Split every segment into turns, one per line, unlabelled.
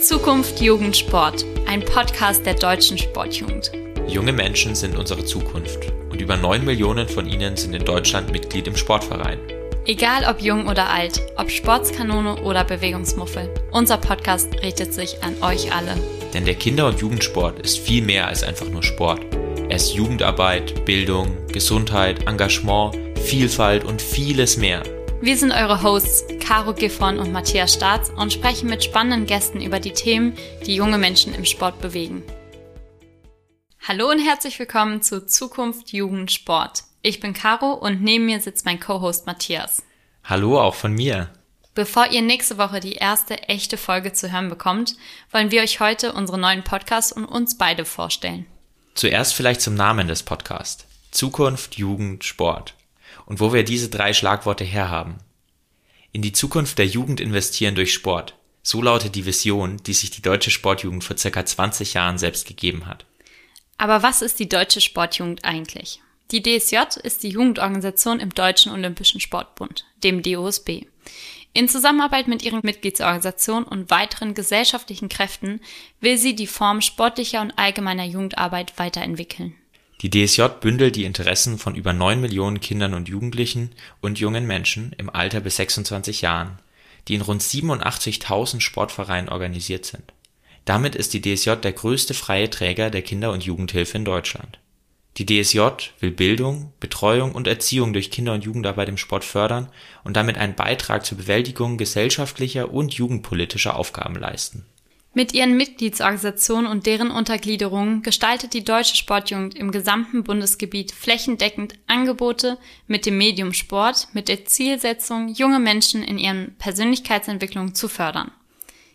Zukunft Jugend Sport, ein Podcast der deutschen Sportjugend.
Junge Menschen sind unsere Zukunft und über 9 Millionen von ihnen sind in Deutschland Mitglied im Sportverein.
Egal ob jung oder alt, ob Sportskanone oder Bewegungsmuffel, unser Podcast richtet sich an euch alle.
Denn der Kinder- und Jugendsport ist viel mehr als einfach nur Sport. Er ist Jugendarbeit, Bildung, Gesundheit, Engagement, Vielfalt und vieles mehr.
Wir sind eure Hosts Caro Giffon und Matthias Staats und sprechen mit spannenden Gästen über die Themen, die junge Menschen im Sport bewegen. Hallo und herzlich willkommen zu Zukunft Jugend Sport. Ich bin Caro und neben mir sitzt mein Co-Host Matthias.
Hallo auch von mir.
Bevor ihr nächste Woche die erste echte Folge zu hören bekommt, wollen wir euch heute unsere neuen Podcasts und uns beide vorstellen.
Zuerst vielleicht zum Namen des Podcasts. Zukunft, Jugend, Sport. Und wo wir diese drei Schlagworte herhaben. In die Zukunft der Jugend investieren durch Sport. So lautet die Vision, die sich die deutsche Sportjugend vor circa 20 Jahren selbst gegeben hat.
Aber was ist die deutsche Sportjugend eigentlich? Die DSJ ist die Jugendorganisation im Deutschen Olympischen Sportbund, dem DOSB. In Zusammenarbeit mit ihren Mitgliedsorganisationen und weiteren gesellschaftlichen Kräften will sie die Form sportlicher und allgemeiner Jugendarbeit weiterentwickeln.
Die DSJ bündelt die Interessen von über 9 Millionen Kindern und Jugendlichen und jungen Menschen im Alter bis 26 Jahren, die in rund 87.000 Sportvereinen organisiert sind. Damit ist die DSJ der größte freie Träger der Kinder- und Jugendhilfe in Deutschland. Die DSJ will Bildung, Betreuung und Erziehung durch Kinder- und Jugendarbeit im Sport fördern und damit einen Beitrag zur Bewältigung gesellschaftlicher und jugendpolitischer Aufgaben leisten.
Mit ihren Mitgliedsorganisationen und deren Untergliederungen gestaltet die Deutsche Sportjugend im gesamten Bundesgebiet flächendeckend Angebote mit dem Medium Sport mit der Zielsetzung, junge Menschen in ihren Persönlichkeitsentwicklung zu fördern.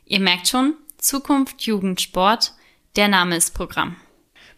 Ihr merkt schon, Zukunft Jugend Sport, der Name ist Programm.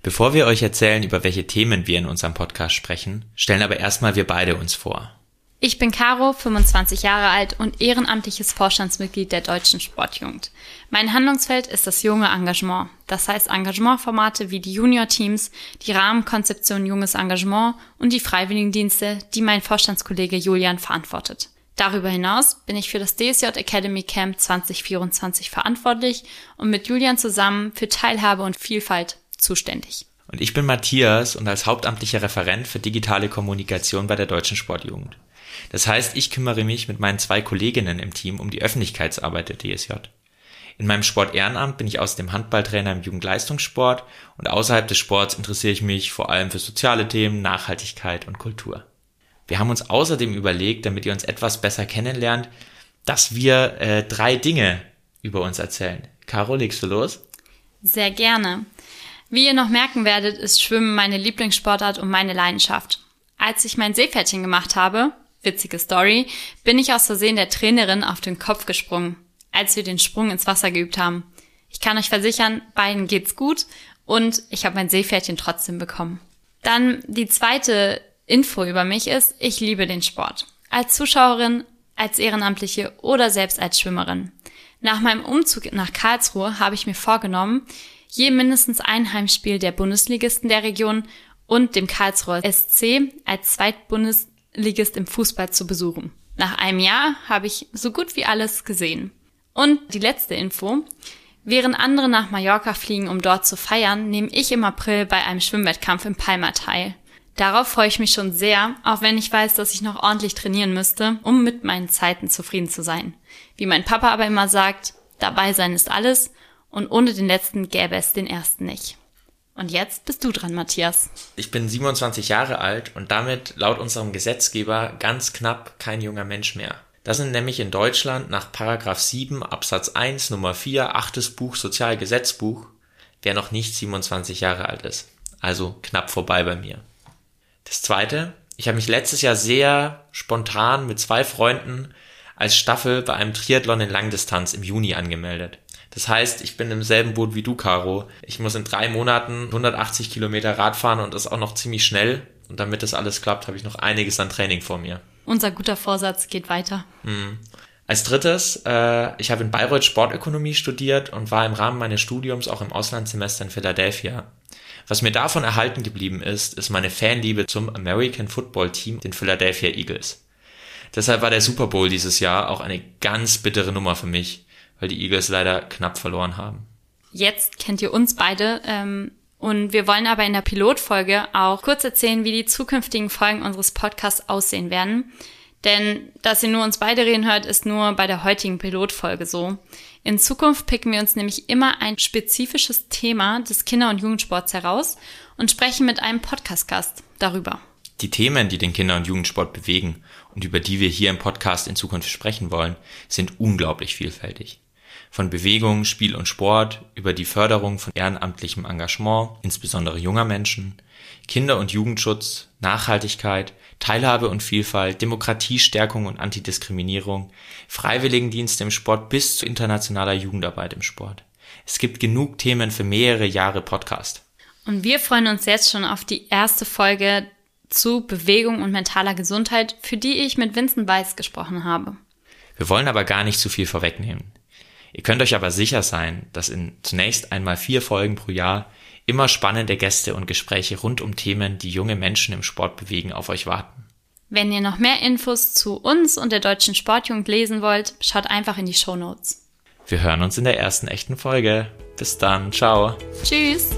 Bevor wir euch erzählen, über welche Themen wir in unserem Podcast sprechen, stellen aber erstmal wir beide uns vor.
Ich bin Caro, 25 Jahre alt und ehrenamtliches Vorstandsmitglied der Deutschen Sportjugend. Mein Handlungsfeld ist das junge Engagement. Das heißt Engagementformate wie die Junior-Teams, die Rahmenkonzeption Junges Engagement und die Freiwilligendienste, die mein Vorstandskollege Julian verantwortet. Darüber hinaus bin ich für das DSJ Academy Camp 2024 verantwortlich und mit Julian zusammen für Teilhabe und Vielfalt zuständig.
Und ich bin Matthias und als hauptamtlicher Referent für digitale Kommunikation bei der Deutschen Sportjugend. Das heißt, ich kümmere mich mit meinen zwei Kolleginnen im Team um die Öffentlichkeitsarbeit der DSJ. In meinem Sport-Ehrenamt bin ich außerdem Handballtrainer im Jugendleistungssport und außerhalb des Sports interessiere ich mich vor allem für soziale Themen, Nachhaltigkeit und Kultur. Wir haben uns außerdem überlegt, damit ihr uns etwas besser kennenlernt, dass wir äh, drei Dinge über uns erzählen. Caro, legst du los?
Sehr gerne. Wie ihr noch merken werdet, ist Schwimmen meine Lieblingssportart und meine Leidenschaft. Als ich mein Seepferdchen gemacht habe, witzige Story, bin ich aus Versehen der Trainerin auf den Kopf gesprungen, als wir den Sprung ins Wasser geübt haben. Ich kann euch versichern, beiden geht's gut und ich habe mein Seepferdchen trotzdem bekommen. Dann die zweite Info über mich ist, ich liebe den Sport. Als Zuschauerin, als Ehrenamtliche oder selbst als Schwimmerin. Nach meinem Umzug nach Karlsruhe habe ich mir vorgenommen, je mindestens ein Heimspiel der Bundesligisten der Region und dem Karlsruher SC als Zweitbundesligist im Fußball zu besuchen. Nach einem Jahr habe ich so gut wie alles gesehen. Und die letzte Info. Während andere nach Mallorca fliegen, um dort zu feiern, nehme ich im April bei einem Schwimmwettkampf in Palma teil. Darauf freue ich mich schon sehr, auch wenn ich weiß, dass ich noch ordentlich trainieren müsste, um mit meinen Zeiten zufrieden zu sein. Wie mein Papa aber immer sagt, dabei sein ist alles und ohne den letzten gäbe es den ersten nicht. Und jetzt bist du dran, Matthias.
Ich bin 27 Jahre alt und damit laut unserem Gesetzgeber ganz knapp kein junger Mensch mehr. Das sind nämlich in Deutschland nach Paragraph 7 Absatz 1 Nummer 4 achtes Buch Sozialgesetzbuch, wer noch nicht 27 Jahre alt ist. Also knapp vorbei bei mir. Das zweite, ich habe mich letztes Jahr sehr spontan mit zwei Freunden als Staffel bei einem Triathlon in Langdistanz im Juni angemeldet. Das heißt, ich bin im selben Boot wie du, Caro. Ich muss in drei Monaten 180 Kilometer Rad fahren und das auch noch ziemlich schnell. Und damit das alles klappt, habe ich noch einiges an Training vor mir.
Unser guter Vorsatz geht weiter.
Mhm. Als drittes, äh, ich habe in Bayreuth Sportökonomie studiert und war im Rahmen meines Studiums auch im Auslandssemester in Philadelphia. Was mir davon erhalten geblieben ist, ist meine Fanliebe zum American Football Team, den Philadelphia Eagles. Deshalb war der Super Bowl dieses Jahr auch eine ganz bittere Nummer für mich, weil die Eagles leider knapp verloren haben.
Jetzt kennt ihr uns beide ähm, und wir wollen aber in der Pilotfolge auch kurz erzählen, wie die zukünftigen Folgen unseres Podcasts aussehen werden. Denn dass ihr nur uns beide reden hört, ist nur bei der heutigen Pilotfolge so. In Zukunft picken wir uns nämlich immer ein spezifisches Thema des Kinder- und Jugendsports heraus und sprechen mit einem Podcast-Gast darüber.
Die Themen, die den Kinder- und Jugendsport bewegen und über die wir hier im Podcast in Zukunft sprechen wollen, sind unglaublich vielfältig. Von Bewegung, Spiel und Sport über die Förderung von ehrenamtlichem Engagement, insbesondere junger Menschen, Kinder- und Jugendschutz, Nachhaltigkeit, Teilhabe und Vielfalt, Demokratiestärkung und Antidiskriminierung, Freiwilligendienste im Sport bis zu internationaler Jugendarbeit im Sport. Es gibt genug Themen für mehrere Jahre Podcast.
Und wir freuen uns jetzt schon auf die erste Folge zu Bewegung und mentaler Gesundheit, für die ich mit Vincent Weiss gesprochen habe.
Wir wollen aber gar nicht zu viel vorwegnehmen. Ihr könnt euch aber sicher sein, dass in zunächst einmal vier Folgen pro Jahr immer spannende Gäste und Gespräche rund um Themen, die junge Menschen im Sport bewegen, auf euch warten.
Wenn ihr noch mehr Infos zu uns und der deutschen Sportjugend lesen wollt, schaut einfach in die Show Notes.
Wir hören uns in der ersten echten Folge. Bis dann, ciao.
Tschüss.